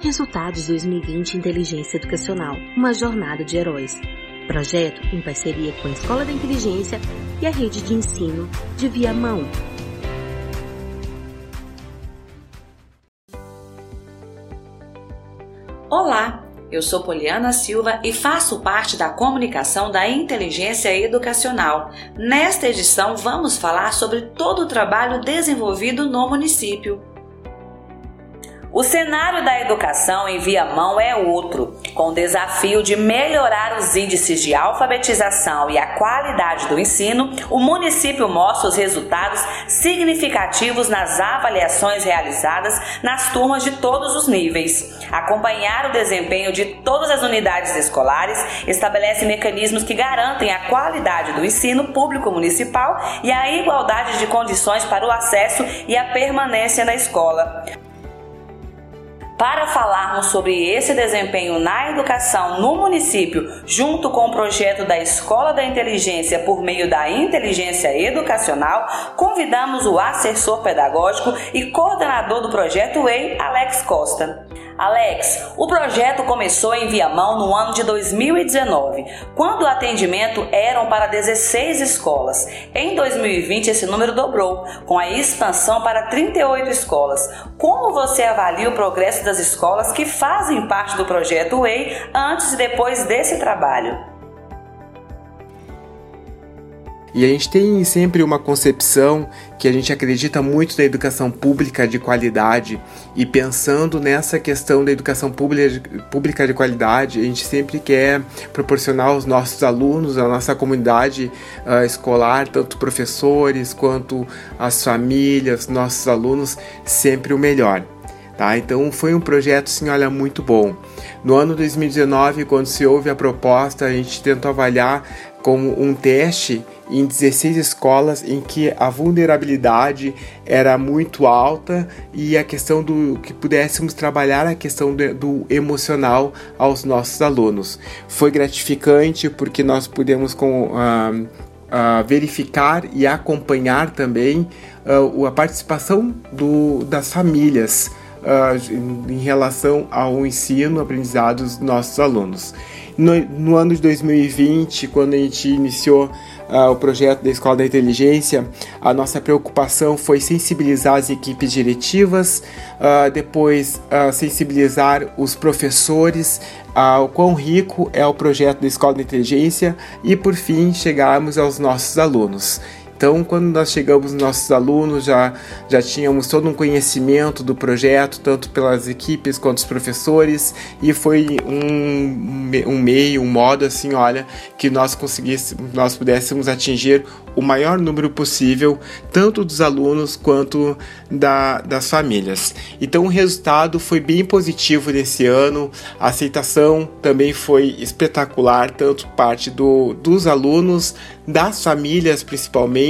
Resultados 2020 Inteligência Educacional, uma jornada de heróis. Projeto em parceria com a Escola da Inteligência e a Rede de Ensino de Viamão. Olá, eu sou Poliana Silva e faço parte da comunicação da inteligência educacional. Nesta edição, vamos falar sobre todo o trabalho desenvolvido no município. O cenário da educação em Viamão é outro, com o desafio de melhorar os índices de alfabetização e a qualidade do ensino. O município mostra os resultados significativos nas avaliações realizadas nas turmas de todos os níveis. Acompanhar o desempenho de todas as unidades escolares estabelece mecanismos que garantem a qualidade do ensino público municipal e a igualdade de condições para o acesso e a permanência na escola. Para falarmos sobre esse desempenho na educação no município, junto com o projeto da Escola da Inteligência por meio da inteligência educacional, convidamos o assessor pedagógico e coordenador do projeto EI, Alex Costa. Alex, o projeto começou em Viamão no ano de 2019, quando o atendimento eram para 16 escolas. Em 2020, esse número dobrou, com a expansão para 38 escolas. Como você avalia o progresso das escolas que fazem parte do projeto WEI antes e depois desse trabalho? E a gente tem sempre uma concepção que a gente acredita muito na educação pública de qualidade e pensando nessa questão da educação pública de qualidade, a gente sempre quer proporcionar aos nossos alunos, à nossa comunidade uh, escolar, tanto professores quanto as famílias, nossos alunos, sempre o melhor. Tá? Então foi um projeto, sim, olha, muito bom. No ano 2019, quando se houve a proposta, a gente tentou avaliar como um teste em 16 escolas em que a vulnerabilidade era muito alta e a questão do que pudéssemos trabalhar a questão do, do emocional aos nossos alunos. Foi gratificante porque nós pudemos com, uh, uh, verificar e acompanhar também uh, a participação do, das famílias em, em relação ao ensino, aprendizado dos nossos alunos. No, no ano de 2020, quando a gente iniciou uh, o projeto da Escola da Inteligência, a nossa preocupação foi sensibilizar as equipes diretivas, uh, depois uh, sensibilizar os professores, o quão rico é o projeto da Escola da Inteligência e, por fim, chegarmos aos nossos alunos. Então, quando nós chegamos, nossos alunos já, já tínhamos todo um conhecimento do projeto, tanto pelas equipes quanto os professores, e foi um, um meio, um modo assim, olha, que nós conseguíssemos, nós pudéssemos atingir o maior número possível, tanto dos alunos quanto da, das famílias. Então, o resultado foi bem positivo nesse ano, a aceitação também foi espetacular, tanto parte do, dos alunos, das famílias principalmente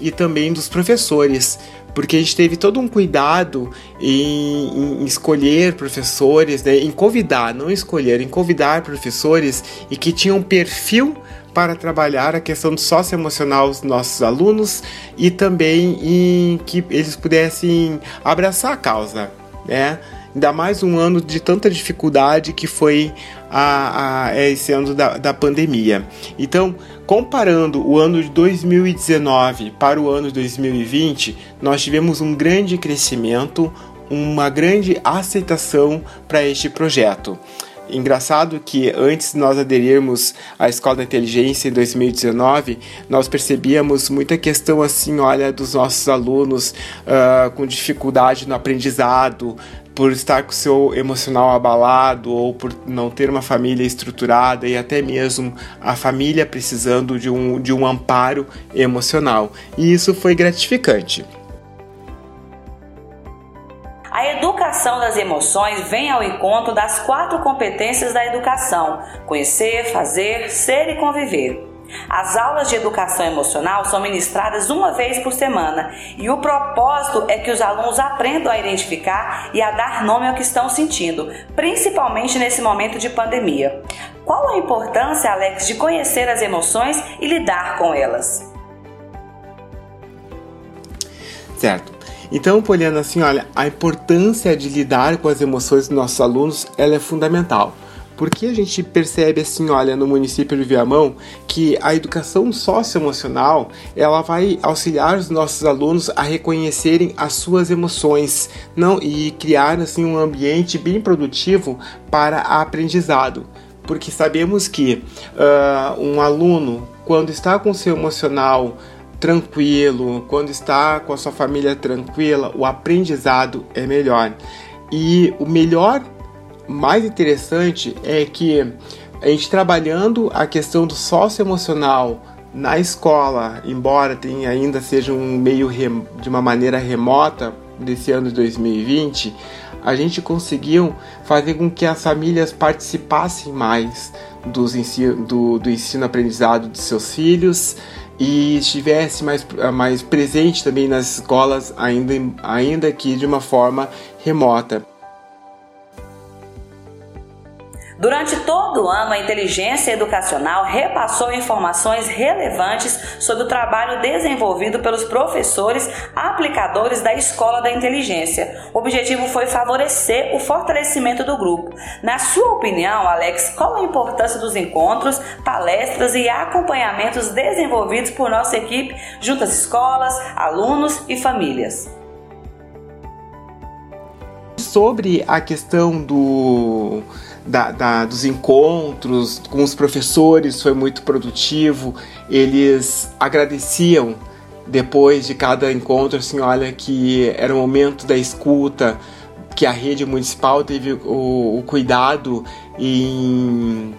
e também dos professores porque a gente teve todo um cuidado em, em, escolher professores, né, em convidar, não escolher, em convidar professores e que tinham perfil para trabalhar a questão do socioemocional dos nossos alunos e também em que eles pudessem abraçar a causa, né? Ainda mais um ano de tanta dificuldade que foi a, a esse ano da, da pandemia. Então, comparando o ano de 2019 para o ano de 2020, nós tivemos um grande crescimento, uma grande aceitação para este projeto. Engraçado que antes de nós aderirmos à Escola da Inteligência em 2019, nós percebíamos muita questão assim, olha, dos nossos alunos uh, com dificuldade no aprendizado, por estar com o seu emocional abalado ou por não ter uma família estruturada e até mesmo a família precisando de um, de um amparo emocional. E isso foi gratificante. Educação das emoções vem ao encontro das quatro competências da educação: conhecer, fazer, ser e conviver. As aulas de educação emocional são ministradas uma vez por semana e o propósito é que os alunos aprendam a identificar e a dar nome ao que estão sentindo, principalmente nesse momento de pandemia. Qual a importância, Alex, de conhecer as emoções e lidar com elas? Certo. Então, Poliana, assim, olha, a importância de lidar com as emoções dos nossos alunos, ela é fundamental. Porque a gente percebe assim, olha, no município de Viamão, que a educação socioemocional, ela vai auxiliar os nossos alunos a reconhecerem as suas emoções, não e criar assim um ambiente bem produtivo para aprendizado. Porque sabemos que uh, um aluno, quando está com seu emocional tranquilo, quando está com a sua família tranquila, o aprendizado é melhor. E o melhor mais interessante é que a gente trabalhando a questão do socioemocional na escola, embora tenha ainda seja um meio de uma maneira remota desse ano de 2020, a gente conseguiu fazer com que as famílias participassem mais dos ensino, do, do ensino-aprendizado de seus filhos e estivesse mais, mais presente também nas escolas, ainda, ainda que de uma forma remota. Durante todo o ano, a inteligência educacional repassou informações relevantes sobre o trabalho desenvolvido pelos professores aplicadores da Escola da Inteligência. O objetivo foi favorecer o fortalecimento do grupo. Na sua opinião, Alex, qual a importância dos encontros, palestras e acompanhamentos desenvolvidos por nossa equipe junto às escolas, alunos e famílias? Sobre a questão do da, da, dos encontros com os professores foi muito produtivo. Eles agradeciam depois de cada encontro, assim, olha que era o momento da escuta, que a rede municipal teve o, o cuidado em,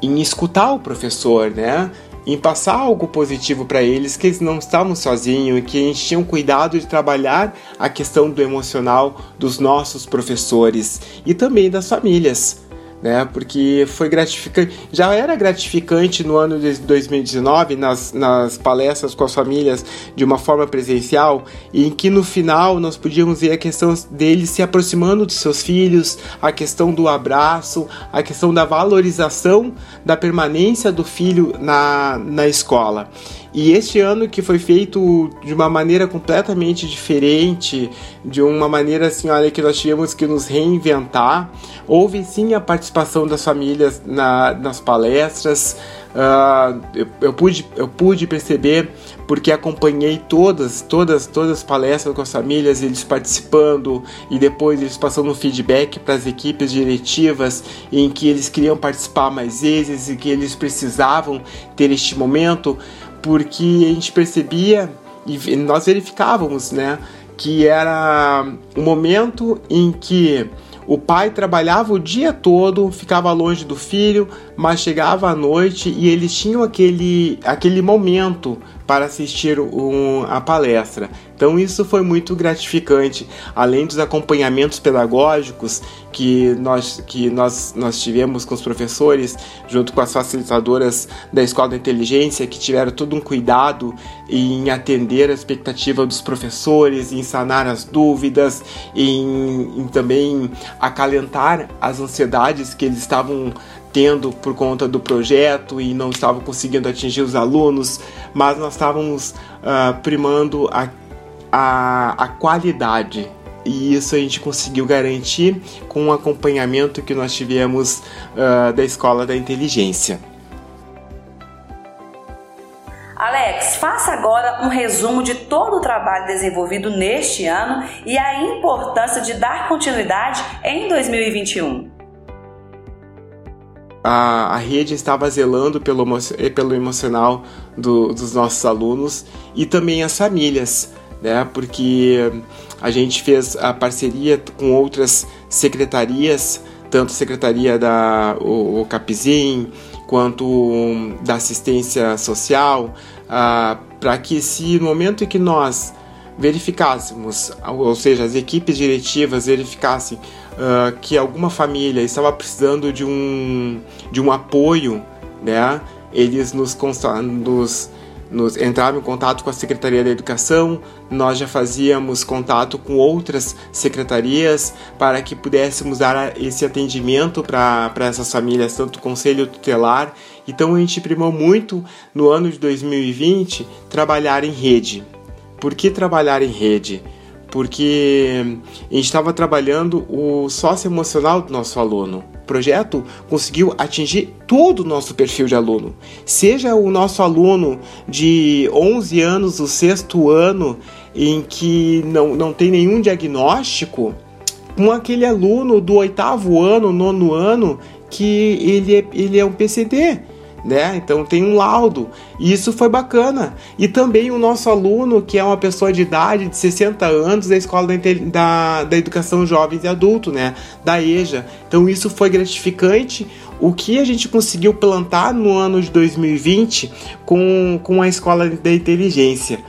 em escutar o professor, né? Em passar algo positivo para eles, que eles não estavam sozinhos e que a gente tinha um cuidado de trabalhar a questão do emocional dos nossos professores e também das famílias né? Porque foi gratificante, já era gratificante no ano de 2019 nas, nas palestras com as famílias de uma forma presencial, em que no final nós podíamos ver a questão deles se aproximando dos seus filhos, a questão do abraço, a questão da valorização da permanência do filho na, na escola. E este ano que foi feito de uma maneira completamente diferente, de uma maneira assim, olha, que nós tivemos que nos reinventar. Houve sim a participação das famílias na, nas palestras. Uh, eu, eu, pude, eu pude perceber porque acompanhei todas, todas, todas as palestras com as famílias, eles participando e depois eles passando feedback para as equipes diretivas em que eles queriam participar mais vezes e que eles precisavam ter este momento porque a gente percebia e nós verificávamos, né, que era um momento em que o pai trabalhava o dia todo, ficava longe do filho, mas chegava à noite e eles tinham aquele, aquele momento para assistir um, a palestra. Então isso foi muito gratificante, além dos acompanhamentos pedagógicos que nós, que nós, nós tivemos com os professores, junto com as facilitadoras da Escola da Inteligência, que tiveram todo um cuidado em atender a expectativa dos professores, em sanar as dúvidas, em, em também acalentar as ansiedades que eles estavam tendo por conta do projeto e não estavam conseguindo atingir os alunos, mas nós estávamos uh, primando a, a, a qualidade e isso a gente conseguiu garantir com o acompanhamento que nós tivemos uh, da Escola da Inteligência. Alex, faça agora um resumo de todo o trabalho desenvolvido neste ano e a importância de dar continuidade em 2021 a, a rede estava zelando pelo, eh, pelo emocional do, dos nossos alunos e também as famílias, né? Porque a gente fez a parceria com outras secretarias, tanto a secretaria da o, o Capizim quanto da assistência social, ah, para que se no momento em que nós verificássemos, ou seja, as equipes diretivas verificassem uh, que alguma família estava precisando de um, de um apoio, né? Eles nos, nos, nos entravam em contato com a Secretaria da Educação, nós já fazíamos contato com outras secretarias para que pudéssemos dar esse atendimento para essas famílias, tanto o Conselho Tutelar. Então a gente primou muito no ano de 2020 trabalhar em rede. Por que trabalhar em rede? porque a gente estava trabalhando o socioemocional do nosso aluno. O projeto conseguiu atingir todo o nosso perfil de aluno, seja o nosso aluno de 11 anos, o sexto ano, em que não, não tem nenhum diagnóstico, com aquele aluno do oitavo ano, nono ano, que ele é, ele é um PCD né? Então tem um laudo. E isso foi bacana. E também o nosso aluno, que é uma pessoa de idade de 60 anos da Escola da, da, da Educação Jovens e Adulto, né? Da EJA. Então isso foi gratificante. O que a gente conseguiu plantar no ano de 2020 com, com a Escola da Inteligência.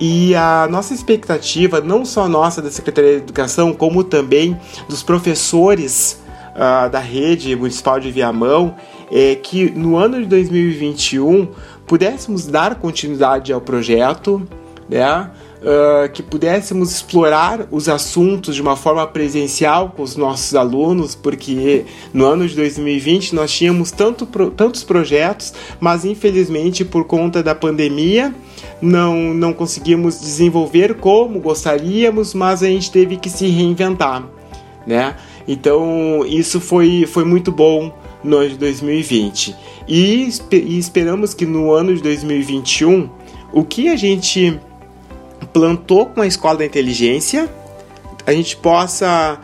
E a nossa expectativa, não só nossa da Secretaria de Educação, como também dos professores uh, da rede municipal de Viamão, é que no ano de 2021 pudéssemos dar continuidade ao projeto, né? Uh, que pudéssemos explorar os assuntos de uma forma presencial com os nossos alunos, porque no ano de 2020 nós tínhamos tanto, tantos projetos, mas infelizmente por conta da pandemia não, não conseguimos desenvolver como gostaríamos, mas a gente teve que se reinventar, né? Então isso foi, foi muito bom no ano de 2020. E, e esperamos que no ano de 2021 o que a gente plantou com a Escola da Inteligência a gente possa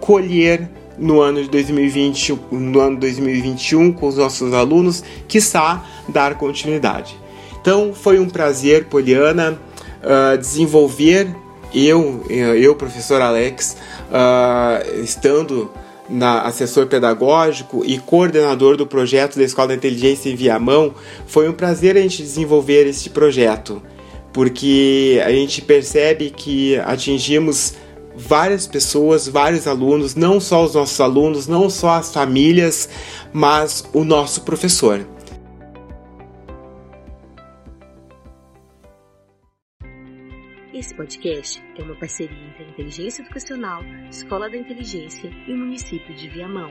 colher no ano de 2020, no ano 2021 com os nossos alunos, quiçá dar continuidade. Então foi um prazer, Poliana, uh, desenvolver eu, eu, professor Alex, uh, estando na assessor pedagógico e coordenador do projeto da Escola da Inteligência em Viamão, foi um prazer a gente desenvolver este projeto, porque a gente percebe que atingimos várias pessoas, vários alunos, não só os nossos alunos, não só as famílias, mas o nosso professor. Podcast é uma parceria entre a Inteligência Educacional, Escola da Inteligência e o município de Viamão.